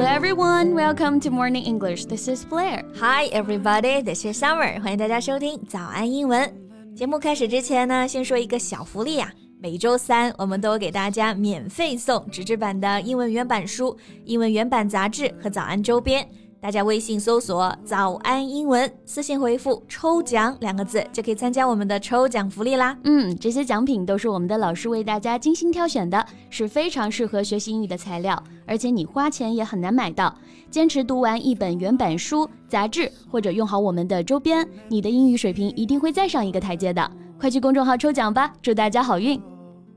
Hello everyone, welcome to Morning English. This is Blair. Hi everybody, this is Summer. 欢迎大家收听早安英文。节目开始之前呢，先说一个小福利啊。每周三，我们都给大家免费送纸质版的英文原版书、英文原版杂志和早安周边。大家微信搜索“早安英文”，私信回复“抽奖”两个字，就可以参加我们的抽奖福利啦。嗯，这些奖品都是我们的老师为大家精心挑选的，是非常适合学习英语的材料，而且你花钱也很难买到。坚持读完一本原版书、杂志，或者用好我们的周边，你的英语水平一定会再上一个台阶的。快去公众号抽奖吧，祝大家好运！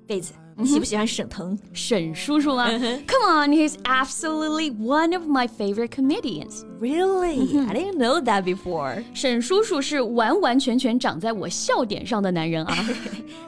贝子。你喜不喜欢沈腾？沈叔叔吗？Come on, he's absolutely one of my favorite comedians. Really? I didn't know that before. 沈叔叔是完完全全长在我笑点上的男人啊。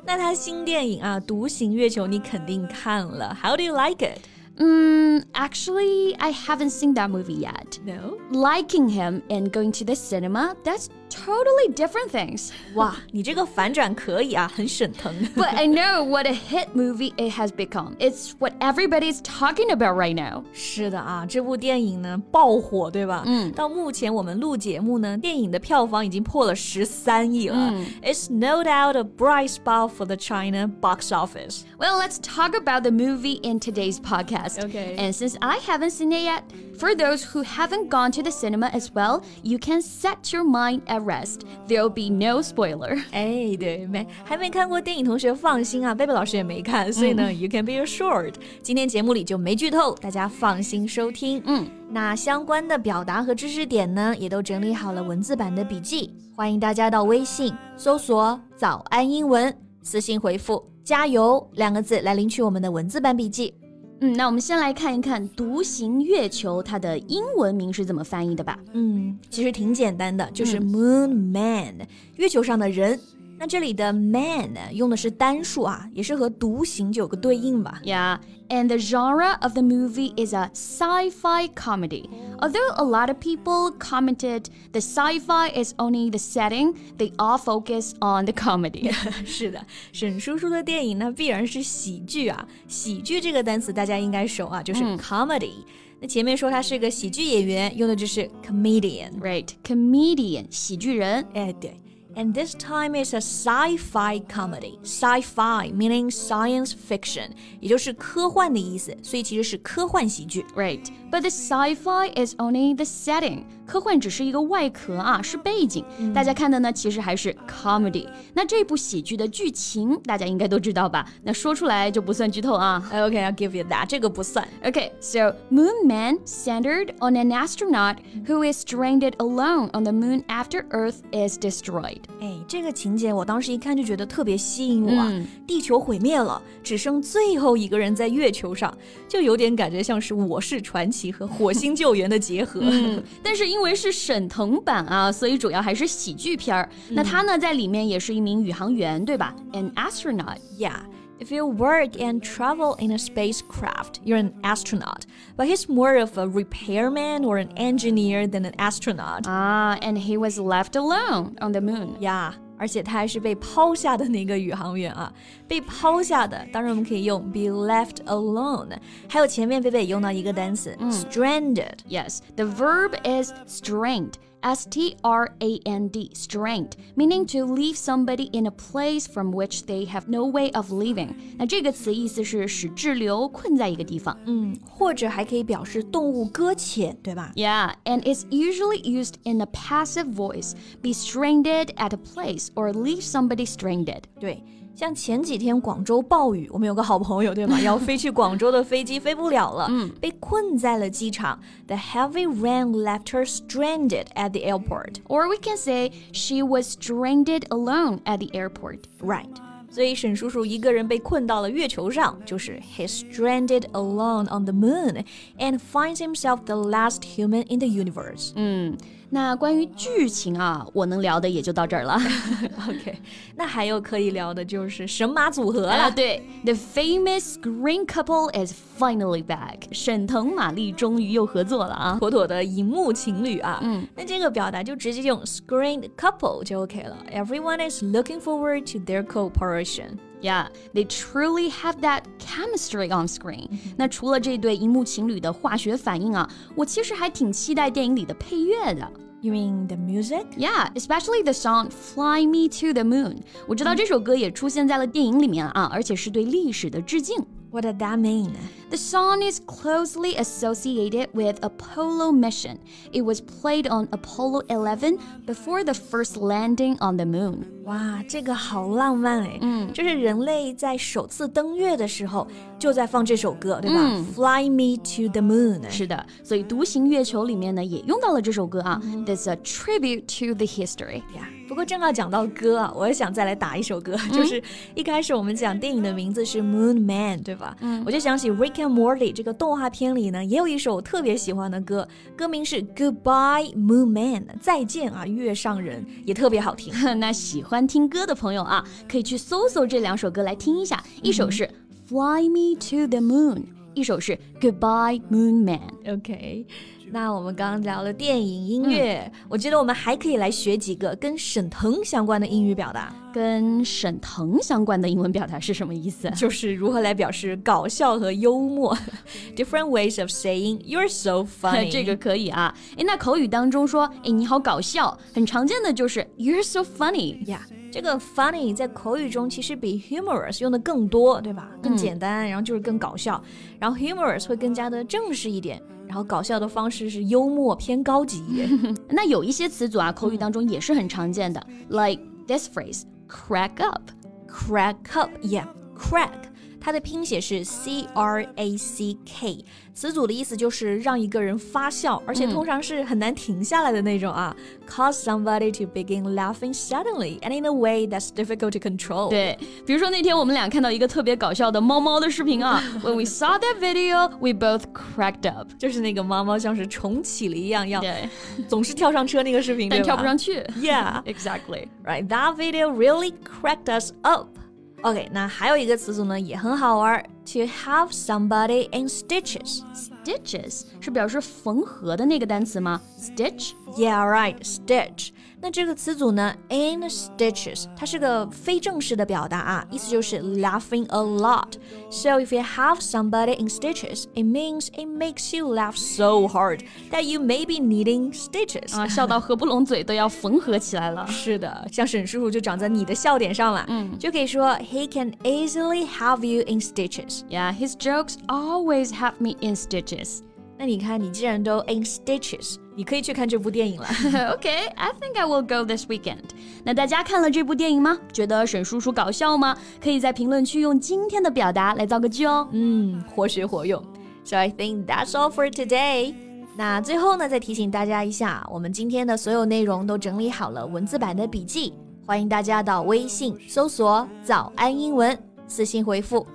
那他新电影啊，《独行月球》你肯定看了。How do you like it? Mm, actually, I haven't seen that movie yet. No? Liking him and going to the cinema, that's totally different things. 哇，你这个反转可以啊，很沈腾。But I know what a hit movie it has become. It's what everybody's talking about right now. 是的啊，这部电影呢爆火，对吧？嗯。到目前我们录节目呢，电影的票房已经破了十三亿了。嗯。It's no doubt a bright spot for the China box office. Well, let's talk about the movie in today's podcast. Okay. And since I haven't seen it yet, for those who haven't gone to the cinema as well, you can set your mind at rest. There'll be no spoiler. 哎，对，没还没看过电影同学放心啊，贝贝老师也没看，所以呢、嗯、，you can be assured，今天节目里就没剧透，大家放心收听。嗯，那相关的表达和知识点呢，也都整理好了文字版的笔记，欢迎大家到微信搜索“早安英文”，私信回复“加油”两个字来领取我们的文字版笔记。嗯，那我们先来看一看“独行月球”它的英文名是怎么翻译的吧。嗯，其实挺简单的，就是 Moon Man，、嗯、月球上的人。那这里的 man 用的是单数啊，也是和独行就有个对应吧。Yeah, and the genre of the movie is a sci-fi comedy. Although a lot of people commented the sci-fi is only the setting, they all focus on the comedy. 是的，沈叔叔的电影呢必然是喜剧啊。喜剧这个单词大家应该熟啊，就是 comedy。嗯那前面说他是个喜剧演员，用的就是 comedian，right? Comedian，喜剧人。哎，对。 And this time is a sci-fi comedy. Sci-fi meaning science fiction，也就是科幻的意思，所以其实是科幻喜剧。 Right, but the sci-fi is only the setting. 科幻只是一个外壳啊，是背景。嗯、大家看的呢，其实还是 comedy。那这部喜剧的剧情大家应该都知道吧？那说出来就不算剧透啊。Okay, I'll give you that. 这个不算。Okay, so Moon Man centered on an astronaut who is stranded alone on the moon after Earth is destroyed. 哎，这个情节我当时一看就觉得特别吸引我啊！嗯、地球毁灭了，只剩最后一个人在月球上，就有点感觉像是《我是传奇》和《火星救援》的结合。嗯、但是因为是沈腾版啊，所以主要还是喜剧片儿。那他呢，在里面也是一名宇航员，对吧？An astronaut. Yeah. If you work and travel in a spacecraft, you're an astronaut. But he's more of a repairman or an engineer than an astronaut. Ah, and he was left alone on the moon. Yeah. 而且他还是被抛下的那个宇航员啊，被抛下的，当然我们可以用 be left alone。还有前面贝贝用到一个单词、嗯、stranded。Yes, the verb is strained. S T R A N D, strained, meaning to leave somebody in a place from which they have no way of leaving. 那这个词意思是使滞留、困在一个地方。嗯，或者还可以表示动物搁浅，对吧？Yeah, and it's usually used in a passive voice. Be stranded at a place or leave somebody stranded. 对。 像前几天广州暴雨，我们有个好朋友，对吗？要飞去广州的飞机飞不了了，嗯，被困在了机场。The heavy rain left her stranded at the airport. Or we can say she was stranded alone at the airport. Right. 所以沈叔叔一个人被困到了月球上，就是 he's stranded alone on the moon and finds himself the last human in the universe. 嗯。 那关于剧情啊，我能聊的也就到这儿了。OK，那还有可以聊的就是神马组合了。啊、对，The famous green couple is finally back。沈腾、马丽终于又合作了啊，妥妥的荧幕情侣啊。嗯，那这个表达就直接用 screen couple 就 OK 了。Everyone is looking forward to their cooperation. Yeah, they truly have that chemistry on screen. 那除了这对荧幕情侣的化学反应啊，我其实还挺期待电影里的配乐的。You mean the music? Yeah, especially the song "Fly Me to the Moon." 我知道这首歌也出现在了电影里面啊，而且是对历史的致敬。 What does that mean? The song is closely associated with Apollo mission. It was played on Apollo 11 before the first landing on the moon. 哇，这个好浪漫哎！嗯，就是人类在首次登月的时候就在放这首歌，对吧、嗯、？Fly me to the moon。是的，所以《独行月球》里面呢也用到了这首歌啊。Mm That's a tribute to the history. Yeah. 不过正好讲到歌啊，我也想再来打一首歌，嗯、就是一开始我们讲电影的名字是 Moon Man，对吧？嗯，我就想起 Rick and Morty 这个动画片里呢，也有一首我特别喜欢的歌，歌名是 Goodbye Moon Man，再见啊月上人，也特别好听。那喜欢听歌的朋友啊，可以去搜搜这两首歌来听一下，一首是 Fly Me to the Moon，一首是 Goodbye Moon Man。OK。那我们刚刚聊了电影音乐，嗯、我觉得我们还可以来学几个跟沈腾相关的英语表达。跟沈腾相关的英文表达是什么意思？就是如何来表示搞笑和幽默。Different ways of saying you're so funny。这个可以啊。哎，那口语当中说，哎，你好搞笑，很常见的就是 you're so funny 呀。Yeah. 这个 funny 在口语中其实比 humorous 用的更多，对吧？更简单，嗯、然后就是更搞笑。然后 humorous 会更加的正式一点，然后搞笑的方式是幽默偏高级。那有一些词组啊，口语当中也是很常见的、嗯、，like this phrase crack up，crack up，yeah，crack。它的拼写是 C R A C K，词组的意思就是让一个人发笑，而且通常是很难停下来的那种啊。嗯、Cause somebody to begin laughing suddenly and in a way that's difficult to control。对，比如说那天我们俩看到一个特别搞笑的猫猫的视频啊，When we saw that video, we both cracked up。就是那个猫猫像是重启了一样，要总是跳上车那个视频，但跳不上去。 Yeah, exactly. Right, that video really cracked us up. OK，那还有一个词组呢，也很好玩，to have somebody in stitches。 Stitches 是表示缝合的那个单词吗？Stitch。 Yeah, right, stitch。那这个词组呢，in stitches，它是个非正式的表达啊，意思就是 laughing a lot。So if you have somebody in stitches, it means it makes you laugh so hard that you may be needing stitches。啊，笑到合不拢嘴都要缝合起来了。是的，像沈叔叔就长在你的笑点上了，嗯，就可以说 He can easily have you in stitches。 Yeah, his jokes always have me in stitches. 那你看，你既然都 in stitches，你可以去看这部电影了。okay, I think I will go this weekend. 那大家看了这部电影吗？觉得沈叔叔搞笑吗？可以在评论区用今天的表达来造个句哦。嗯，活学活用。So I think that's all for today. 那最后呢，再提醒大家一下，我们今天的所有内容都整理好了文字版的笔记，欢迎大家到微信搜索“早安英文”，私信回复“